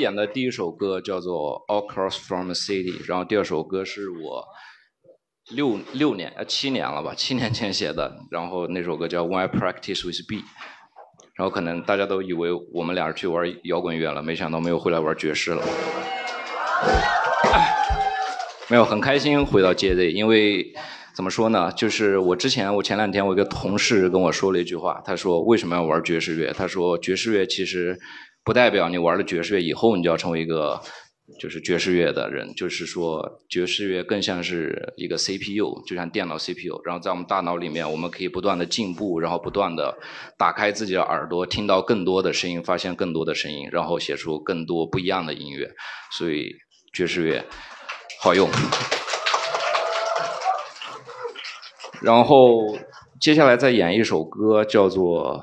演的第一首歌叫做《All Cross from the City》，然后第二首歌是我六六年呃七年了吧，七年前写的，然后那首歌叫《When I Practice with B》，然后可能大家都以为我们俩去玩摇滚乐了，没想到没有回来玩爵士了。没有，很开心回到 JZ，因为怎么说呢？就是我之前，我前两天我一个同事跟我说了一句话，他说为什么要玩爵士乐？他说爵士乐其实不代表你玩了爵士乐以后你就要成为一个就是爵士乐的人，就是说爵士乐更像是一个 CPU，就像电脑 CPU，然后在我们大脑里面，我们可以不断的进步，然后不断的打开自己的耳朵，听到更多的声音，发现更多的声音，然后写出更多不一样的音乐。所以爵士乐好用。然后接下来再演一首歌，叫做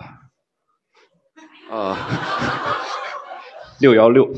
呃六幺六。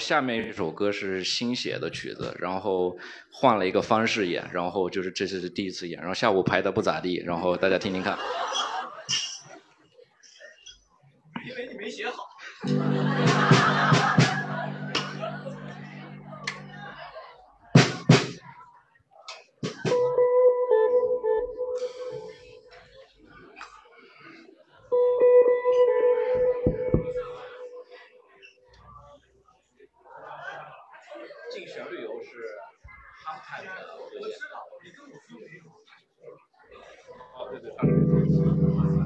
下面一首歌是新写的曲子，然后换了一个方式演，然后就是这次是第一次演，然后下午排的不咋地，然后大家听听看。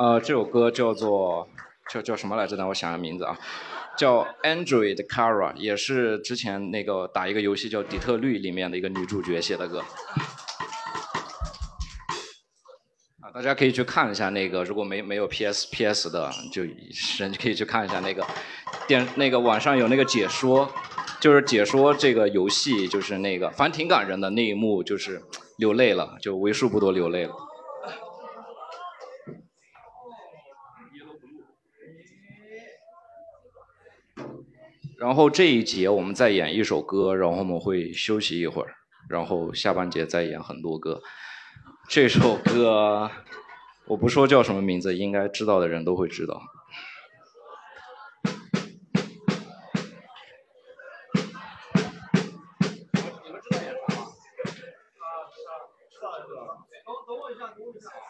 呃，这首歌叫做叫叫什么来着？等我想下名字啊，叫 Android Cara 也是之前那个打一个游戏叫《底特律》里面的一个女主角写的歌。啊，大家可以去看一下那个，如果没没有 PS PS 的，就人可以去看一下那个电那个网上有那个解说，就是解说这个游戏，就是那个反正挺感人的那一幕，就是流泪了，就为数不多流泪了。然后这一节我们再演一首歌，然后我们会休息一会儿，然后下半节再演很多歌。这首歌我不说叫什么名字，应该知道的人都会知道。等我一下，等我一下。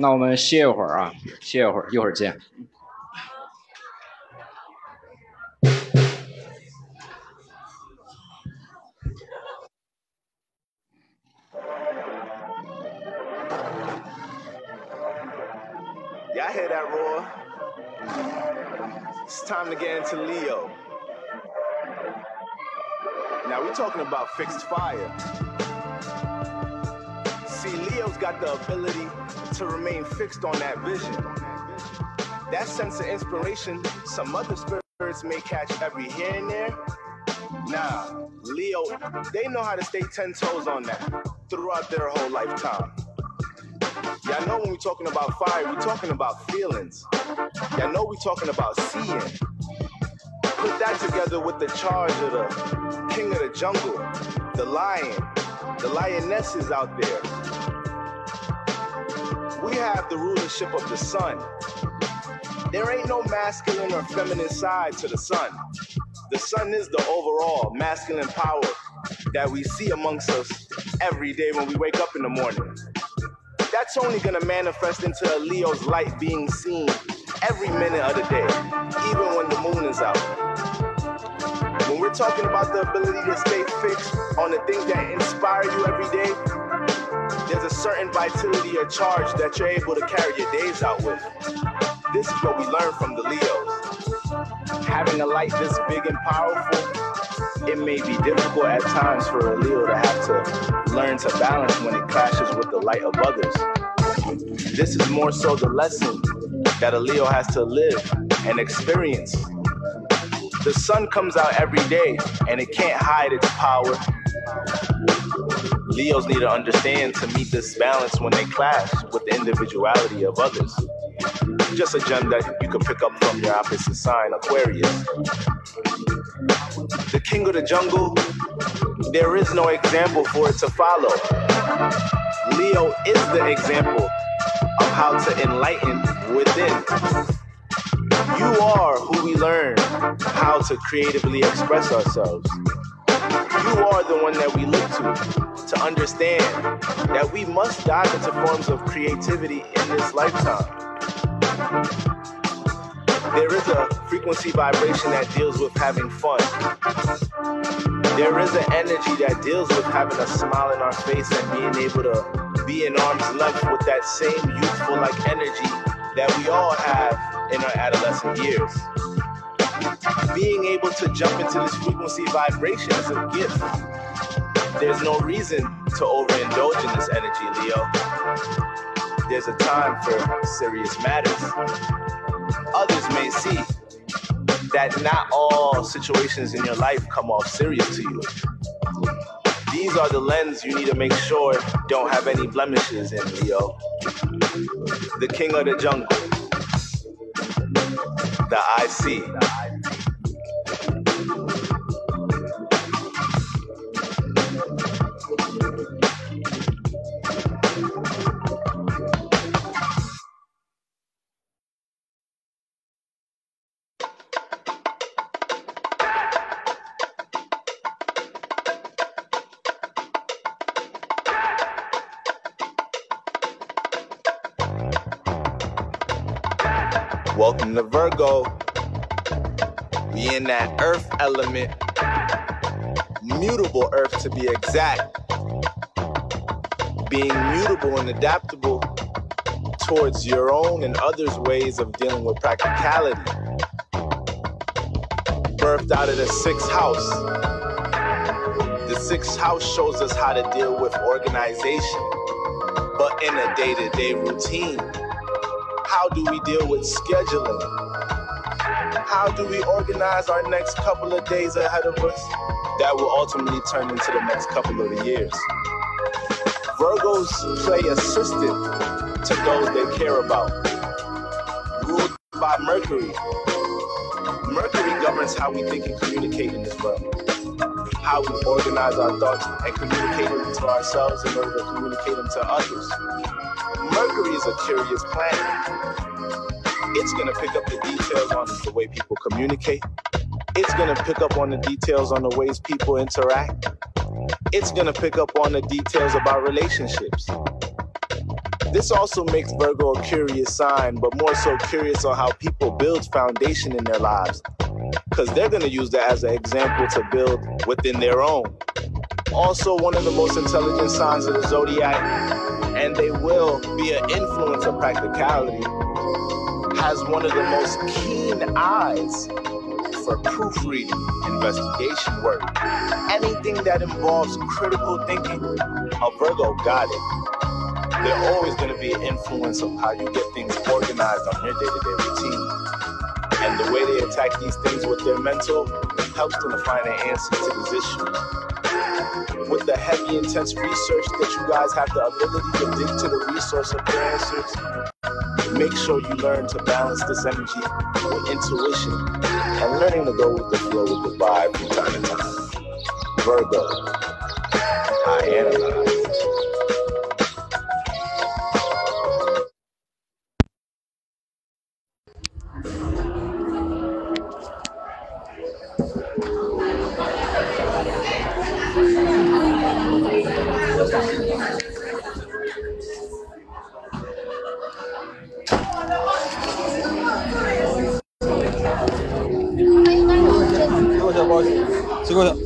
那我们歇一会儿啊，歇一会儿，一会儿见。Fixed on that vision. That sense of inspiration, some other spirits may catch every here and there. Nah, Leo, they know how to stay 10 toes on that throughout their whole lifetime. Y'all know when we're talking about fire, we're talking about feelings. Y'all know we're talking about seeing. Put that together with the charge of the king of the jungle, the lion, the lionesses out there. We have the rulership of the sun. There ain't no masculine or feminine side to the sun. The sun is the overall masculine power that we see amongst us every day when we wake up in the morning. That's only gonna manifest into a Leo's light being seen every minute of the day, even when the moon is out. When we're talking about the ability to stay fixed on the things that inspire you every day, there's a certain vitality or charge that you're able to carry your days out with. This is what we learn from the Leos. Having a light this big and powerful, it may be difficult at times for a Leo to have to learn to balance when it clashes with the light of others. This is more so the lesson that a Leo has to live and experience. The sun comes out every day and it can't hide its power. Leos need to understand to meet this balance when they clash with the individuality of others. Just a gem that you can pick up from your opposite sign, Aquarius. The king of the jungle, there is no example for it to follow. Leo is the example of how to enlighten within. You are who we learn how to creatively express ourselves. You are the one that we look to to understand that we must dive into forms of creativity in this lifetime. There is a frequency vibration that deals with having fun. There is an energy that deals with having a smile in our face and being able to be in arm's length with that same youthful like energy that we all have in our adolescent years. Being able to jump into this frequency vibration is a gift. There's no reason to overindulge in this energy, Leo. There's a time for serious matters. Others may see that not all situations in your life come off serious to you. These are the lens you need to make sure don't have any blemishes in, Leo. The king of the jungle. The I To Virgo. We in that earth element, mutable earth to be exact. Being mutable and adaptable towards your own and others' ways of dealing with practicality. Birthed out of the sixth house. The sixth house shows us how to deal with organization, but in a day to day routine. How do we deal with scheduling? How do we organize our next couple of days ahead of us that will ultimately turn into the next couple of years? Virgos play assistant to those they care about. Ruled by Mercury. Mercury governs how we think and communicate in this world. How we organize our thoughts and communicate them to ourselves in order to communicate them to others. Mercury is a curious planet. It's gonna pick up the details on the way people communicate. It's gonna pick up on the details on the ways people interact. It's gonna pick up on the details about relationships. This also makes Virgo a curious sign, but more so curious on how people build foundation in their lives. Because they're gonna use that as an example to build within their own. Also, one of the most intelligent signs of the zodiac, and they will be an influence of practicality, has one of the most keen eyes for proofreading, investigation work. Anything that involves critical thinking, a Virgo got it. They're always going to be an influence of how you get things organized on your day to day routine. And the way they attack these things with their mental helps them to find an answer to these issues. With the heavy, intense research that you guys have the ability to dig to the resource of answers, make sure you learn to balance this energy with intuition and learning to go with the flow with the vibe from time to time. Virgo, I analyze. Siguro. Siguro.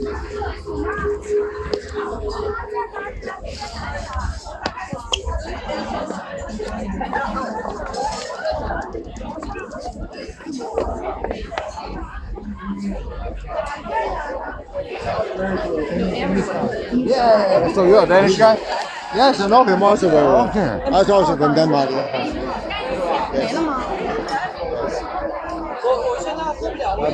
Yeah, so you're a Danish guy? Yes, I know him also very well. I've also from Denmark. Yeah. I've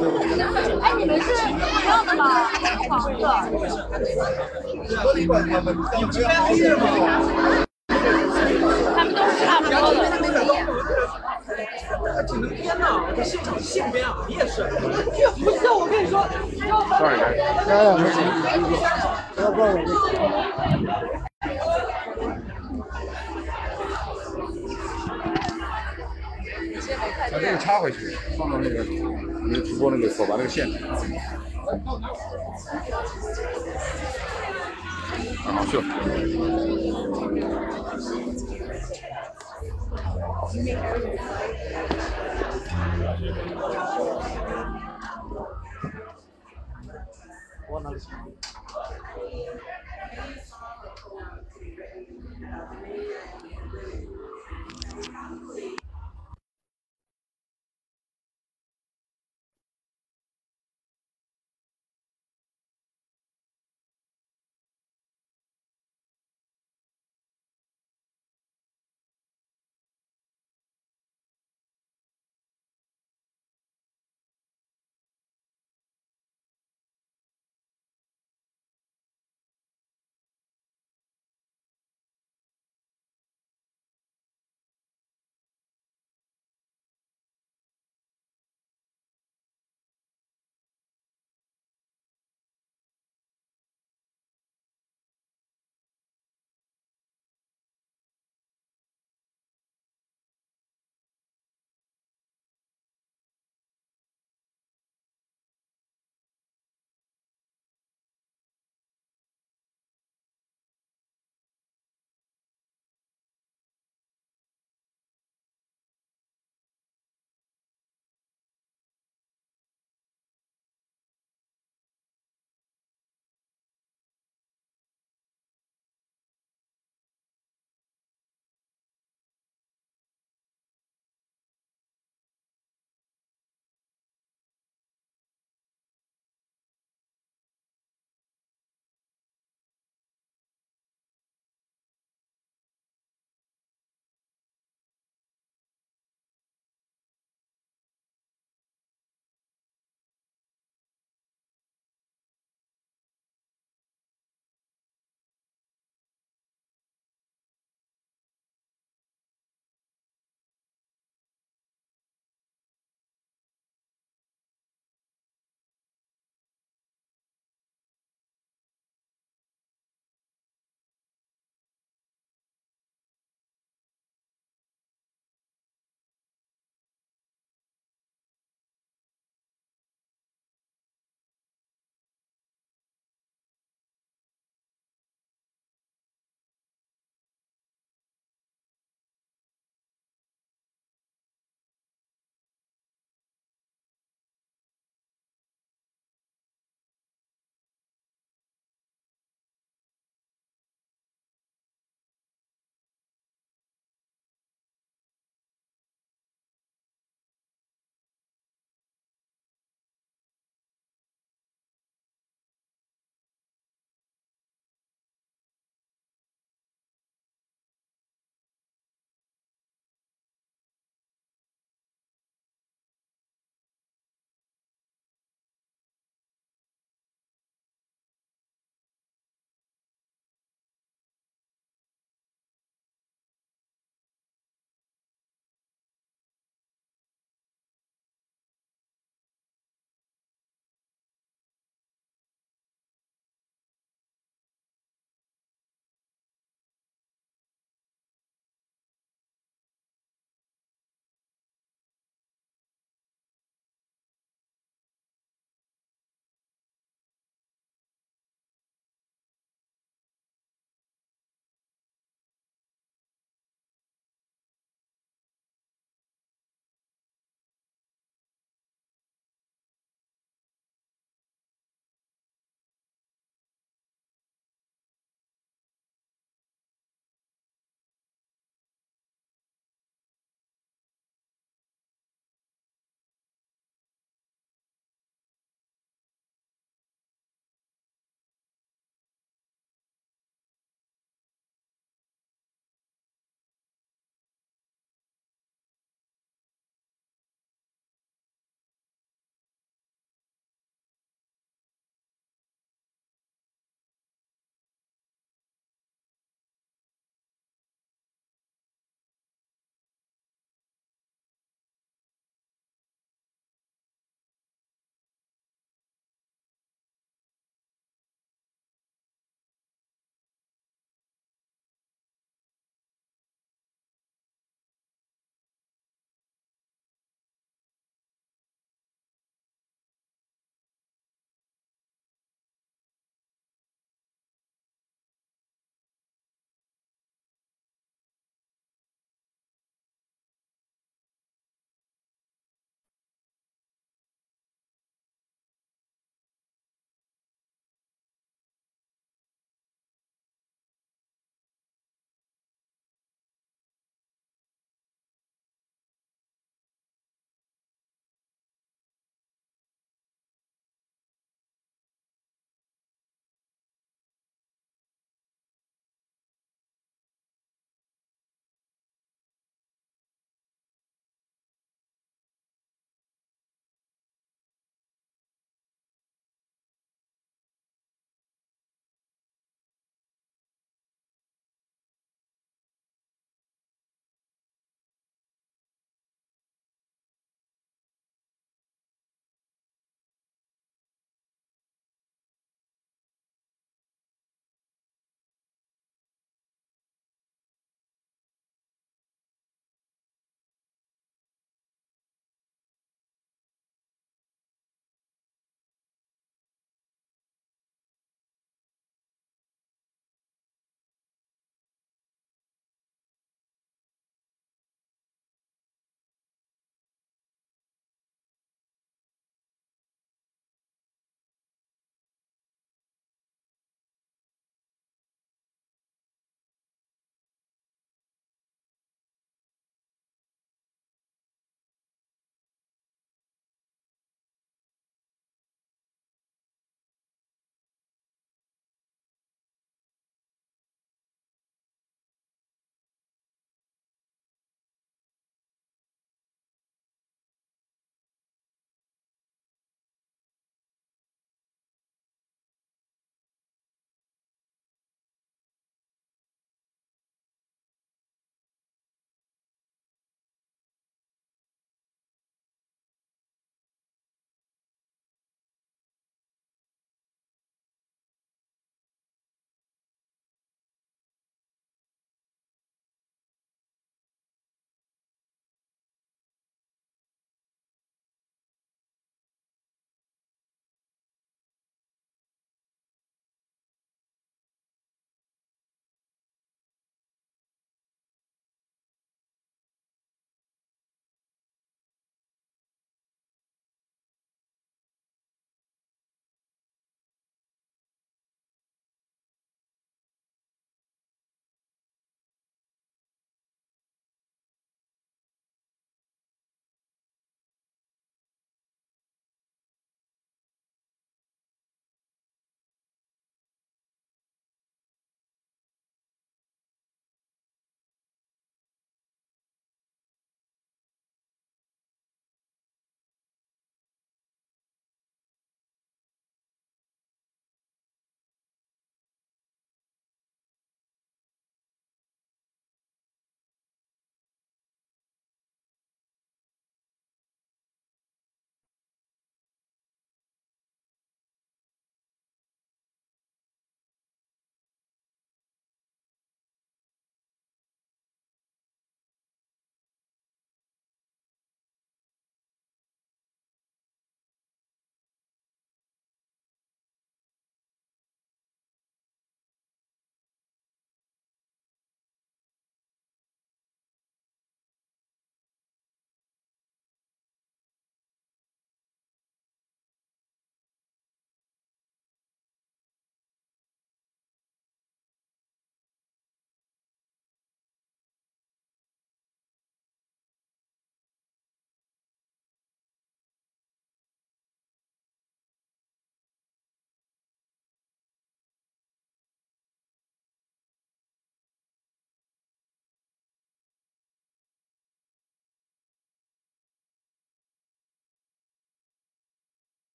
哎，你们是一样的吗？黄色。他们都是差不多的。整个天呐，这现场现编啊，你也是。不是，我跟你说，Sorry, guys. Yeah, yeah, maybe. No problem. 把这个插回去，放到那个过那个索巴那个线。然去。我哪里？